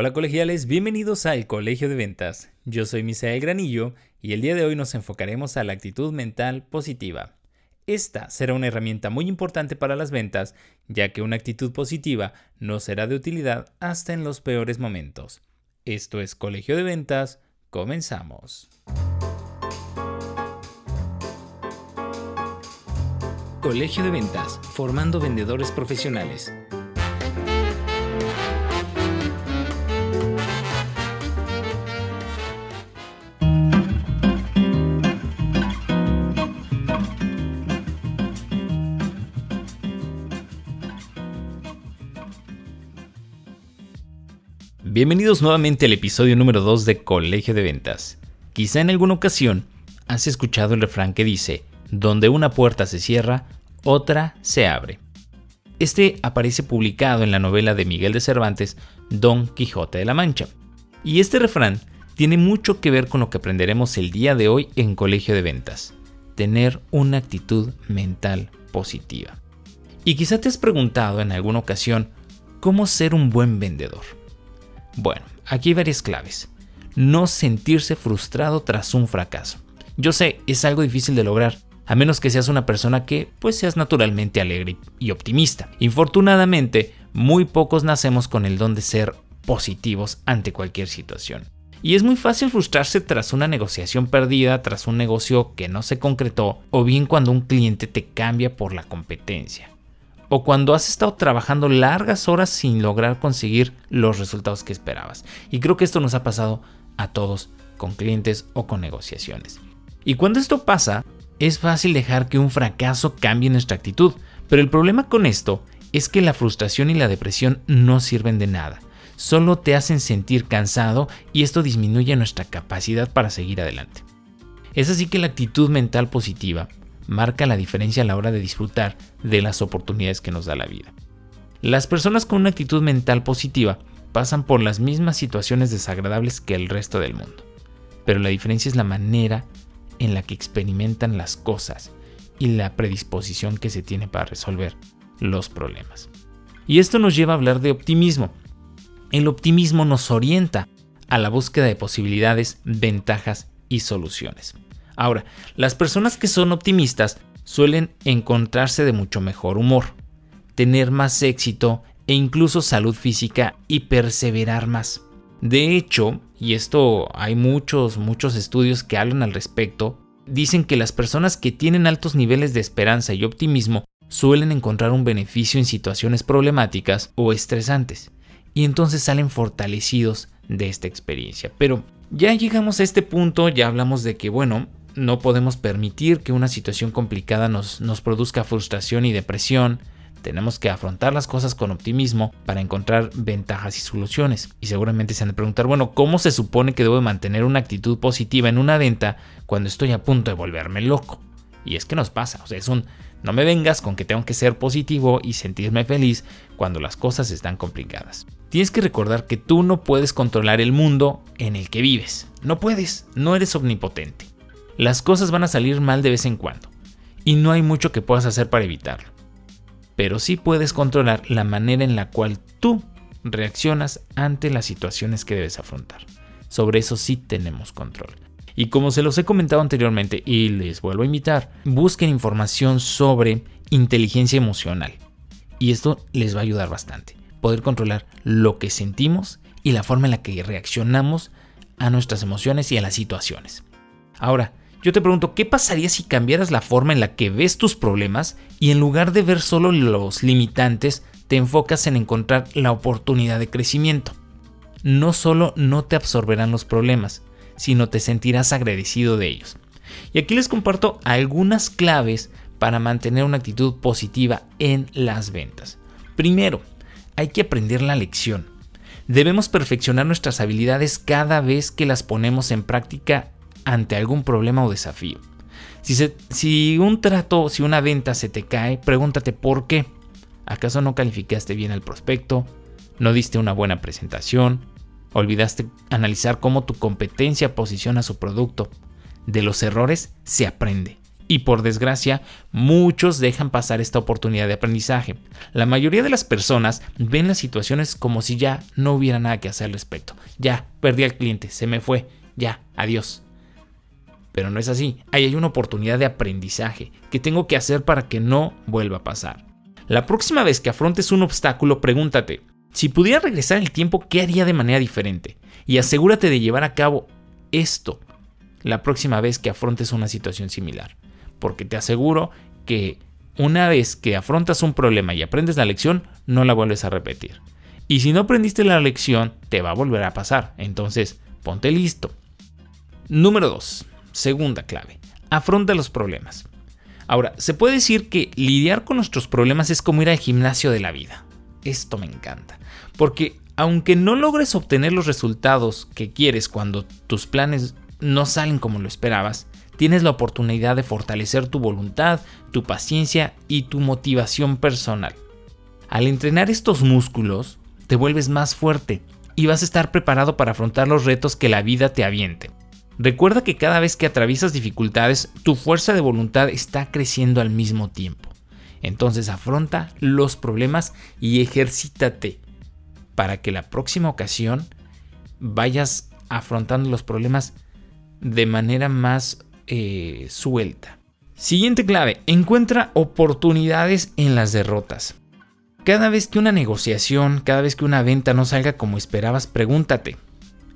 Hola colegiales, bienvenidos al Colegio de Ventas. Yo soy Misael Granillo y el día de hoy nos enfocaremos a la actitud mental positiva. Esta será una herramienta muy importante para las ventas, ya que una actitud positiva no será de utilidad hasta en los peores momentos. Esto es Colegio de Ventas, comenzamos. Colegio de Ventas, formando vendedores profesionales. Bienvenidos nuevamente al episodio número 2 de Colegio de Ventas. Quizá en alguna ocasión has escuchado el refrán que dice, donde una puerta se cierra, otra se abre. Este aparece publicado en la novela de Miguel de Cervantes, Don Quijote de la Mancha. Y este refrán tiene mucho que ver con lo que aprenderemos el día de hoy en Colegio de Ventas, tener una actitud mental positiva. Y quizá te has preguntado en alguna ocasión, ¿cómo ser un buen vendedor? Bueno, aquí hay varias claves. No sentirse frustrado tras un fracaso. Yo sé, es algo difícil de lograr, a menos que seas una persona que pues seas naturalmente alegre y optimista. Infortunadamente, muy pocos nacemos con el don de ser positivos ante cualquier situación. Y es muy fácil frustrarse tras una negociación perdida, tras un negocio que no se concretó, o bien cuando un cliente te cambia por la competencia o cuando has estado trabajando largas horas sin lograr conseguir los resultados que esperabas. Y creo que esto nos ha pasado a todos con clientes o con negociaciones. Y cuando esto pasa, es fácil dejar que un fracaso cambie nuestra actitud, pero el problema con esto es que la frustración y la depresión no sirven de nada. Solo te hacen sentir cansado y esto disminuye nuestra capacidad para seguir adelante. Es así que la actitud mental positiva marca la diferencia a la hora de disfrutar de las oportunidades que nos da la vida. Las personas con una actitud mental positiva pasan por las mismas situaciones desagradables que el resto del mundo, pero la diferencia es la manera en la que experimentan las cosas y la predisposición que se tiene para resolver los problemas. Y esto nos lleva a hablar de optimismo. El optimismo nos orienta a la búsqueda de posibilidades, ventajas y soluciones. Ahora, las personas que son optimistas suelen encontrarse de mucho mejor humor, tener más éxito e incluso salud física y perseverar más. De hecho, y esto hay muchos, muchos estudios que hablan al respecto, dicen que las personas que tienen altos niveles de esperanza y optimismo suelen encontrar un beneficio en situaciones problemáticas o estresantes, y entonces salen fortalecidos de esta experiencia. Pero ya llegamos a este punto, ya hablamos de que, bueno, no podemos permitir que una situación complicada nos, nos produzca frustración y depresión. Tenemos que afrontar las cosas con optimismo para encontrar ventajas y soluciones. Y seguramente se han de preguntar, bueno, ¿cómo se supone que debo mantener una actitud positiva en una venta cuando estoy a punto de volverme loco? Y es que nos pasa, o sea, es un no me vengas con que tengo que ser positivo y sentirme feliz cuando las cosas están complicadas. Tienes que recordar que tú no puedes controlar el mundo en el que vives. No puedes, no eres omnipotente. Las cosas van a salir mal de vez en cuando, y no hay mucho que puedas hacer para evitarlo. Pero sí puedes controlar la manera en la cual tú reaccionas ante las situaciones que debes afrontar. Sobre eso sí tenemos control. Y como se los he comentado anteriormente y les vuelvo a invitar, busquen información sobre inteligencia emocional. Y esto les va a ayudar bastante. Poder controlar lo que sentimos y la forma en la que reaccionamos a nuestras emociones y a las situaciones. Ahora, yo te pregunto, ¿qué pasaría si cambiaras la forma en la que ves tus problemas y en lugar de ver solo los limitantes, te enfocas en encontrar la oportunidad de crecimiento? No solo no te absorberán los problemas, sino te sentirás agradecido de ellos. Y aquí les comparto algunas claves para mantener una actitud positiva en las ventas. Primero, hay que aprender la lección. Debemos perfeccionar nuestras habilidades cada vez que las ponemos en práctica ante algún problema o desafío. Si, un trato, si una venta se te cae, pregúntate por qué. ¿Acaso no calificaste bien el prospecto? ¿No diste una buena presentación? ¿Olvidaste analizar cómo tu competencia posiciona su producto? De los errores se aprende Y por desgracia, muchos dejan pasar esta oportunidad de aprendizaje. La mayoría de las personas ven las situaciones como si ya no hubiera nada que hacer al respecto. Ya, perdí al cliente, se me fue, ya, adiós. Pero no es así, ahí hay una oportunidad de aprendizaje que tengo que hacer para que no vuelva a pasar. La próxima vez que afrontes un obstáculo, pregúntate, si pudiera regresar el tiempo, ¿qué haría de manera diferente? Y asegúrate de llevar a cabo esto la próxima vez que afrontes una situación similar porque te aseguro que una vez que afrontas un problema y aprendes la lección, no la vuelves a repetir. Y si no aprendiste la lección, te va a volver a pasar. Entonces, ponte listo. Número 2. Segunda clave. Afronta los problemas. Ahora, se puede decir que lidiar con nuestros problemas es como ir al gimnasio de la vida. Esto me encanta. Porque aunque no logres obtener los resultados que quieres cuando tus planes no salen como lo esperabas, tienes la oportunidad de fortalecer tu voluntad, tu paciencia y tu motivación personal. Al entrenar estos músculos, te vuelves más fuerte y vas a estar preparado para afrontar los retos que la vida te aviente. Recuerda que cada vez que atraviesas dificultades, tu fuerza de voluntad está creciendo al mismo tiempo. Entonces afronta los problemas y ejercítate para que la próxima ocasión vayas afrontando los problemas de manera más eh, suelta. Siguiente clave, encuentra oportunidades en las derrotas. Cada vez que una negociación, cada vez que una venta no salga como esperabas, pregúntate,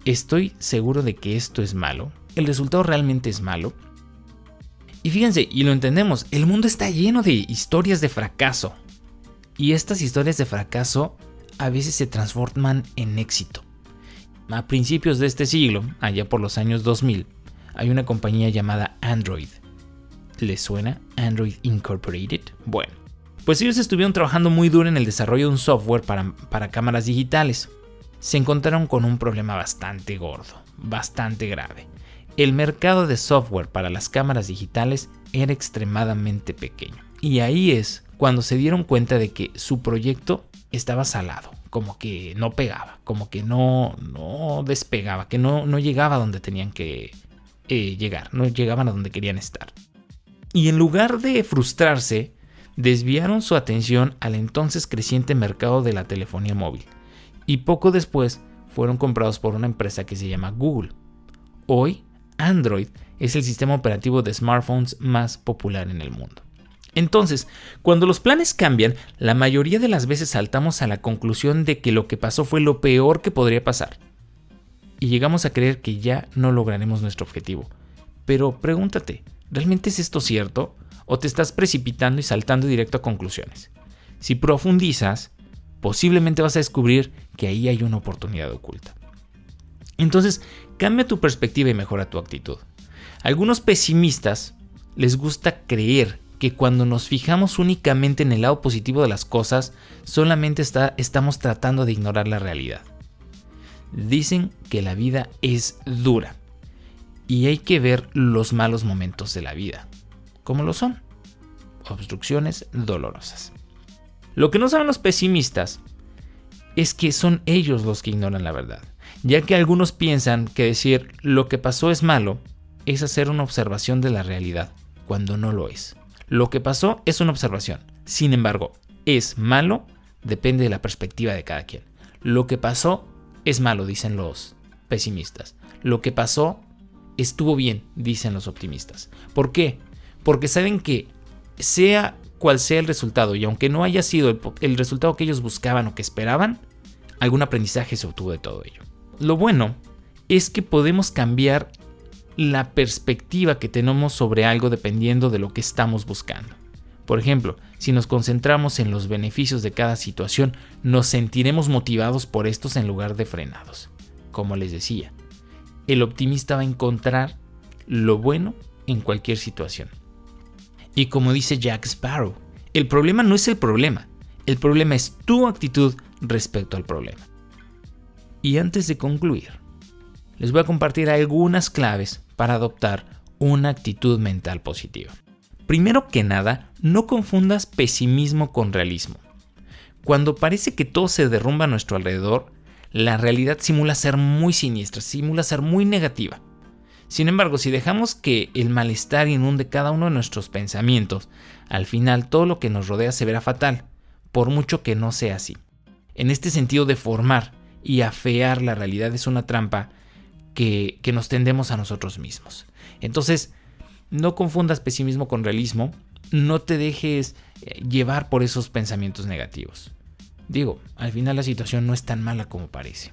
¿estoy seguro de que esto es malo? ¿El resultado realmente es malo? Y fíjense, y lo entendemos, el mundo está lleno de historias de fracaso. Y estas historias de fracaso a veces se transforman en éxito. A principios de este siglo, allá por los años 2000, hay una compañía llamada Android. ¿Les suena Android Incorporated? Bueno, pues ellos estuvieron trabajando muy duro en el desarrollo de un software para, para cámaras digitales. Se encontraron con un problema bastante gordo, bastante grave. El mercado de software para las cámaras digitales era extremadamente pequeño. Y ahí es cuando se dieron cuenta de que su proyecto estaba salado, como que no pegaba, como que no, no despegaba, que no, no llegaba donde tenían que, eh, llegar, no llegaban a donde querían estar. Y en lugar de frustrarse, desviaron su atención al entonces creciente mercado de la telefonía móvil. Y poco después fueron comprados por una empresa que se llama Google. Hoy, Android es el sistema operativo de smartphones más popular en el mundo. Entonces, cuando los planes cambian, la mayoría de las veces saltamos a la conclusión de que lo que pasó fue lo peor que podría pasar y llegamos a creer que ya no lograremos nuestro objetivo. Pero pregúntate, ¿realmente es esto cierto? ¿O te estás precipitando y saltando directo a conclusiones? Si profundizas, posiblemente vas a descubrir que ahí hay una oportunidad oculta. Entonces, cambia tu perspectiva y mejora tu actitud. Algunos pesimistas les gusta creer que cuando nos fijamos únicamente en el lado positivo de las cosas, solamente está, estamos tratando de ignorar la realidad. Dicen que la vida es dura y hay que ver los malos momentos de la vida, como lo son, obstrucciones dolorosas. Lo que no saben los pesimistas es que son ellos los que ignoran la verdad, ya que algunos piensan que decir lo que pasó es malo es hacer una observación de la realidad, cuando no lo es. Lo que pasó es una observación, sin embargo, es malo depende de la perspectiva de cada quien. Lo que pasó es malo, dicen los pesimistas. Lo que pasó estuvo bien, dicen los optimistas. ¿Por qué? Porque saben que sea cual sea el resultado, y aunque no haya sido el, resultado que ellos buscaban o que esperaban, algún aprendizaje se obtuvo de todo ello. Lo bueno es que podemos cambiar la perspectiva que tenemos sobre algo dependiendo de lo que estamos buscando. Por ejemplo, si nos concentramos en los beneficios de cada situación, nos sentiremos motivados por estos en lugar de frenados. Como les decía, el optimista va a encontrar lo bueno en cualquier situación. Y como dice Jack Sparrow, el problema no es el problema, el problema es tu actitud respecto al problema. Y antes de concluir, les voy a compartir algunas claves para adoptar una actitud mental positiva. Primero que nada, no confundas pesimismo con realismo. Cuando parece que todo se derrumba a nuestro alrededor, la realidad simula ser muy siniestra, simula ser muy negativa. Sin embargo, si dejamos que el malestar inunde cada uno de nuestros pensamientos, al final todo lo que nos rodea se verá fatal, por mucho que no sea así. En este sentido, deformar y afear la realidad es una trampa que, que nos tendemos a nosotros mismos. Entonces, no confundas pesimismo con realismo, no te dejes eh, llevar por esos pensamientos negativos. Digo, al final la situación no es tan mala como parece.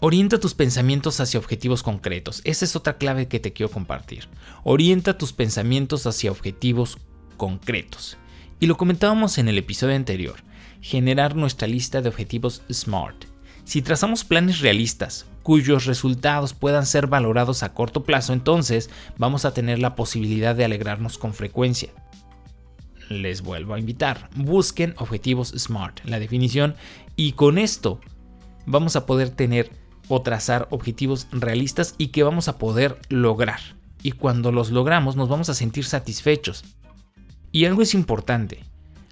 Orienta tus pensamientos hacia objetivos concretos. Esa es otra clave que te quiero compartir. Orienta tus pensamientos hacia objetivos concretos. Y lo comentábamos en el episodio anterior. Generar nuestra lista de objetivos SMART. Si trazamos planes realistas, cuyos resultados puedan ser valorados a corto plazo, entonces vamos a tener la posibilidad de alegrarnos con frecuencia. Les vuelvo a invitar, busquen objetivos SMART, la definición, y con esto vamos a poder tener o trazar objetivos realistas y que vamos a poder lograr. Y cuando los logramos nos vamos a sentir satisfechos. Y algo es importante.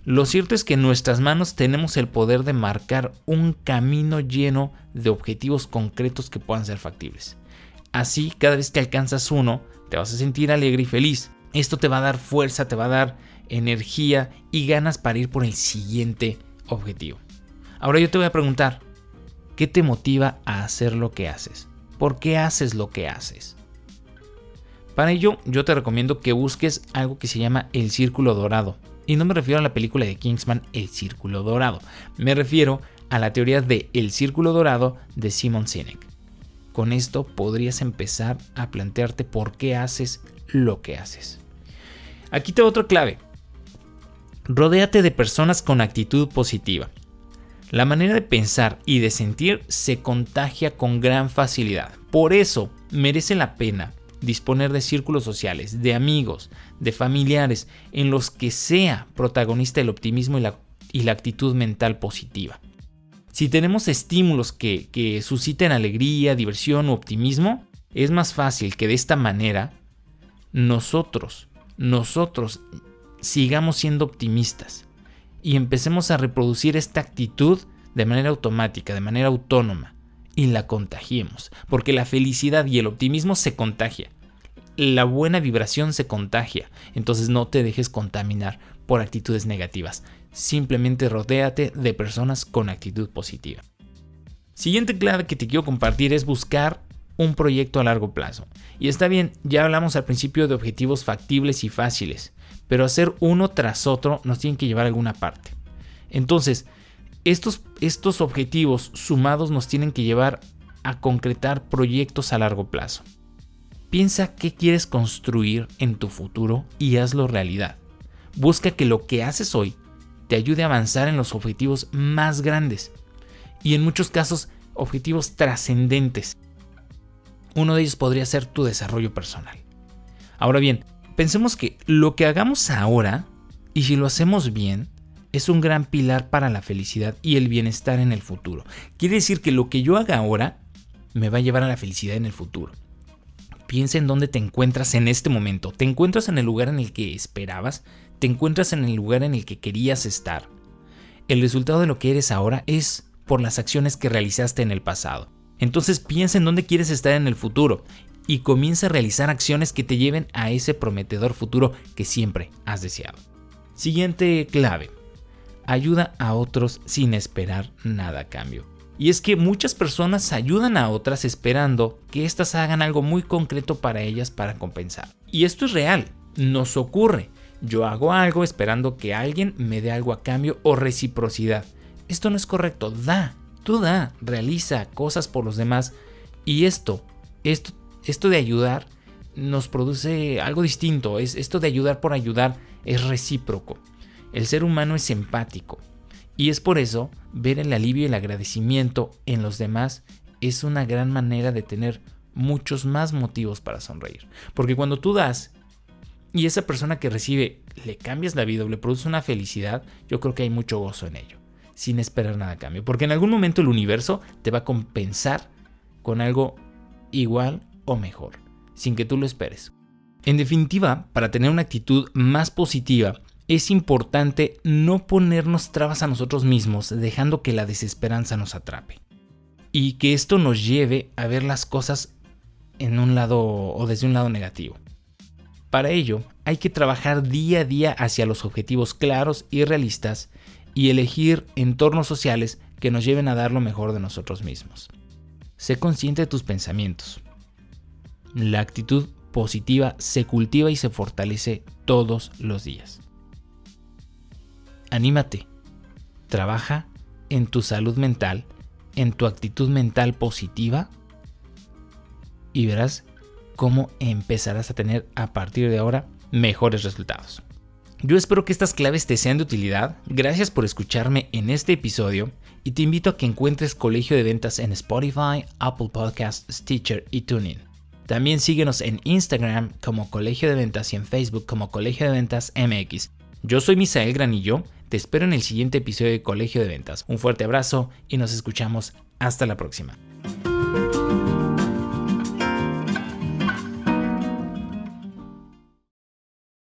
Lo cierto es que en nuestras manos tenemos el poder de marcar un camino lleno de objetivos concretos que puedan ser factibles. Así, cada vez que alcanzas uno, te vas a sentir alegre y feliz. Esto te va a dar fuerza, te va a dar energía y ganas para ir por el siguiente objetivo. Ahora yo te voy a preguntar, ¿Qué te motiva a hacer lo que haces? ¿Por qué haces lo que haces? Para ello, yo te recomiendo que busques algo que se llama el círculo dorado. Y no me refiero a la película de Kingsman El círculo dorado. Me refiero a la teoría de el círculo dorado de Simon Sinek. Con esto podrías empezar a plantearte por qué haces lo que haces. Aquí te otra clave. Rodéate de personas con actitud positiva. La manera de pensar y de sentir se contagia con gran facilidad. Por eso merece la pena disponer de círculos sociales, de amigos, de familiares, en los que sea protagonista el optimismo y la, actitud mental positiva. Si tenemos estímulos que, que susciten alegría, diversión o optimismo, es más fácil que de esta manera nosotros, nosotros sigamos siendo optimistas y empecemos a reproducir esta actitud de manera automática, de manera autónoma, y la contagiemos, porque la felicidad y el optimismo se contagia. La buena vibración se contagia, entonces no te dejes contaminar por actitudes negativas. Simplemente rodéate de personas con actitud positiva. Siguiente clave que te quiero compartir es buscar un proyecto a largo plazo. Y está bien, ya hablamos al principio de objetivos factibles y fáciles, pero hacer uno tras otro nos tiene que llevar a alguna parte. Entonces, estos, estos objetivos sumados nos tienen que llevar a concretar proyectos a largo plazo. Piensa qué quieres construir en tu futuro y hazlo realidad. Busca que lo que haces hoy te ayude a avanzar en los objetivos más grandes y en muchos casos objetivos trascendentes. Uno de ellos podría ser tu desarrollo personal. Ahora bien, Pensemos que lo que hagamos ahora, y si lo hacemos bien, es un gran pilar para la felicidad y el bienestar en el futuro. Quiere decir que lo que yo haga ahora me va a llevar a la felicidad en el futuro. Piensa en dónde te encuentras en este momento. ¿Te encuentras en el lugar en el que esperabas? ¿Te encuentras en el lugar en el que querías estar? El resultado de lo que eres ahora es por las acciones que realizaste en el pasado. Entonces piensa en dónde quieres estar en el futuro y comienza a realizar acciones que te lleven a ese prometedor futuro que siempre has deseado. Siguiente clave. Ayuda a otros sin esperar nada a cambio. Y es que muchas personas ayudan a otras esperando que éstas hagan algo muy concreto para ellas para compensar. Y esto es real, nos ocurre. Yo hago algo esperando que alguien me dé algo a cambio o reciprocidad. Esto no es correcto, da, tú da, realiza cosas por los demás y esto, esto esto de ayudar nos produce algo distinto. Es, esto de ayudar por ayudar es recíproco. El ser humano es empático. Y es por eso ver el alivio y el agradecimiento en los demás es una gran manera de tener muchos más motivos para sonreír. Porque cuando tú das y esa persona que recibe le cambias la vida o le produce una felicidad, yo creo que hay mucho gozo en ello, sin esperar nada a cambio. Porque en algún momento el universo te va a compensar con algo igual o mejor, sin que tú lo esperes. En definitiva, para tener una actitud más positiva, es importante no ponernos trabas a nosotros mismos, dejando que la desesperanza nos atrape. Y que esto nos lleve a ver las cosas en un lado o desde un lado negativo. Para ello, hay que trabajar día a día hacia los objetivos claros y realistas y elegir entornos sociales que nos lleven a dar lo mejor de nosotros mismos. Sé consciente de tus pensamientos. La actitud positiva se cultiva y se fortalece todos los días. Anímate. Trabaja en tu salud mental, en tu actitud mental positiva y verás cómo empezarás a tener a partir de ahora mejores resultados. Yo espero que estas claves te sean de utilidad. Gracias por escucharme en este episodio y te invito a que encuentres Colegio de Ventas en Spotify, Apple Podcasts, Stitcher y TuneIn. También síguenos en Instagram como Colegio de Ventas y en Facebook como Colegio de Ventas MX. Yo soy Misael Granillo, te espero en el siguiente episodio de Colegio de Ventas. Un fuerte abrazo y nos escuchamos hasta la próxima.